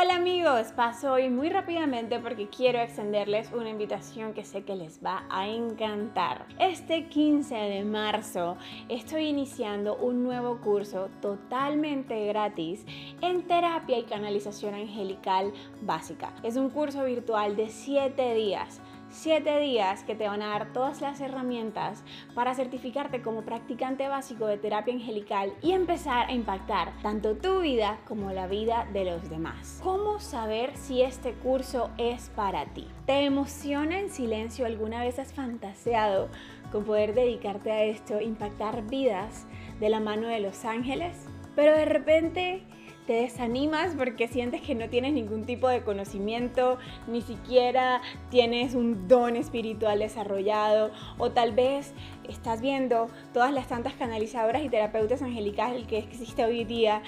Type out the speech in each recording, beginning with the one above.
Hola amigos, paso hoy muy rápidamente porque quiero extenderles una invitación que sé que les va a encantar. Este 15 de marzo estoy iniciando un nuevo curso totalmente gratis en terapia y canalización angelical básica. Es un curso virtual de 7 días 7 días que te van a dar todas las herramientas para certificarte como practicante básico de terapia angelical y empezar a impactar tanto tu vida como la vida de los demás. ¿Cómo saber si este curso es para ti? ¿Te emociona en silencio? ¿Alguna vez has fantaseado con poder dedicarte a esto, impactar vidas de la mano de los ángeles? Pero de repente te desanimas porque sientes que no tienes ningún tipo de conocimiento, ni siquiera tienes un don espiritual desarrollado, o tal vez estás viendo todas las tantas canalizadoras y terapeutas angelicales que existe hoy día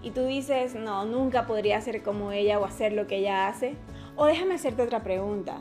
y tú dices, no, nunca podría ser como ella o hacer lo que ella hace. O déjame hacerte otra pregunta.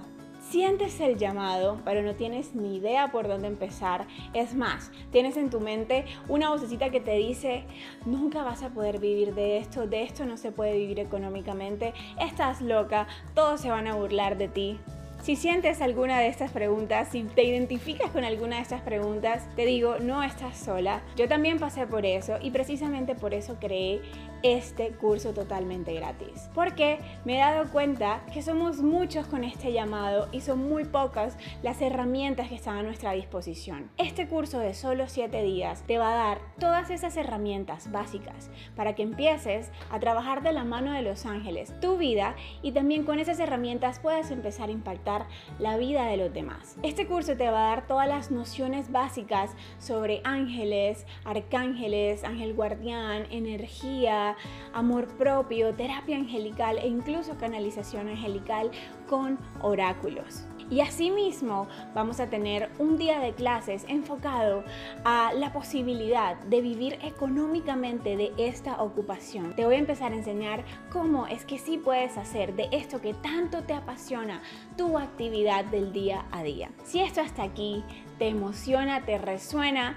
Sientes el llamado, pero no tienes ni idea por dónde empezar. Es más, tienes en tu mente una vocecita que te dice, nunca vas a poder vivir de esto, de esto no se puede vivir económicamente, estás loca, todos se van a burlar de ti. Si sientes alguna de estas preguntas, si te identificas con alguna de estas preguntas, te digo, no estás sola. Yo también pasé por eso y precisamente por eso creé este curso totalmente gratis. Porque me he dado cuenta que somos muchos con este llamado y son muy pocas las herramientas que están a nuestra disposición. Este curso de solo 7 días te va a dar todas esas herramientas básicas para que empieces a trabajar de la mano de los ángeles tu vida y también con esas herramientas puedas empezar a impactar la vida de los demás. Este curso te va a dar todas las nociones básicas sobre ángeles, arcángeles, ángel guardián, energía, amor propio, terapia angelical e incluso canalización angelical con oráculos. Y asimismo vamos a tener un día de clases enfocado a la posibilidad de vivir económicamente de esta ocupación. Te voy a empezar a enseñar cómo es que sí puedes hacer de esto que tanto te apasiona tu actividad del día a día. Si esto hasta aquí te emociona, te resuena,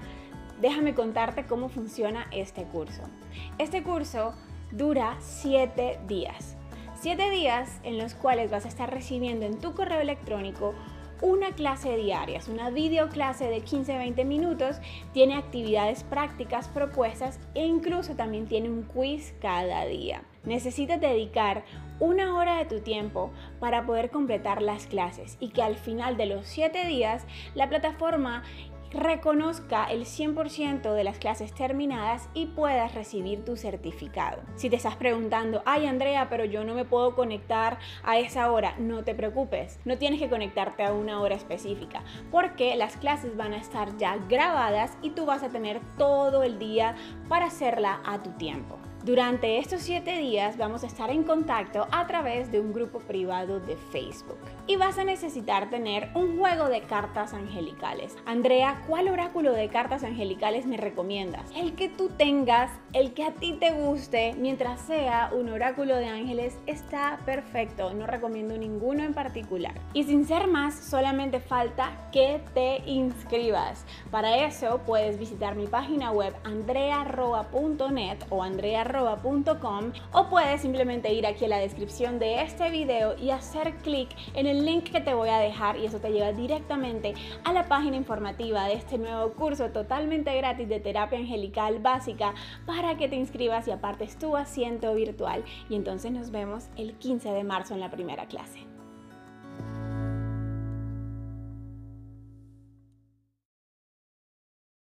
déjame contarte cómo funciona este curso. Este curso dura 7 días. Siete días en los cuales vas a estar recibiendo en tu correo electrónico una clase diaria, es una videoclase de 15-20 minutos, tiene actividades prácticas propuestas e incluso también tiene un quiz cada día. Necesitas dedicar una hora de tu tiempo para poder completar las clases y que al final de los 7 días la plataforma reconozca el 100% de las clases terminadas y puedas recibir tu certificado. Si te estás preguntando, ay Andrea, pero yo no me puedo conectar a esa hora, no te preocupes, no tienes que conectarte a una hora específica, porque las clases van a estar ya grabadas y tú vas a tener todo el día para hacerla a tu tiempo. Durante estos 7 días vamos a estar en contacto a través de un grupo privado de Facebook. Y vas a necesitar tener un juego de cartas angelicales. Andrea, ¿cuál oráculo de cartas angelicales me recomiendas? El que tú tengas, el que a ti te guste, mientras sea un oráculo de ángeles, está perfecto. No recomiendo ninguno en particular. Y sin ser más, solamente falta que te inscribas. Para eso puedes visitar mi página web andrearroa.net o andrea o puedes simplemente ir aquí a la descripción de este video y hacer clic en el link que te voy a dejar y eso te lleva directamente a la página informativa de este nuevo curso totalmente gratis de terapia angelical básica para que te inscribas y apartes tu asiento virtual y entonces nos vemos el 15 de marzo en la primera clase.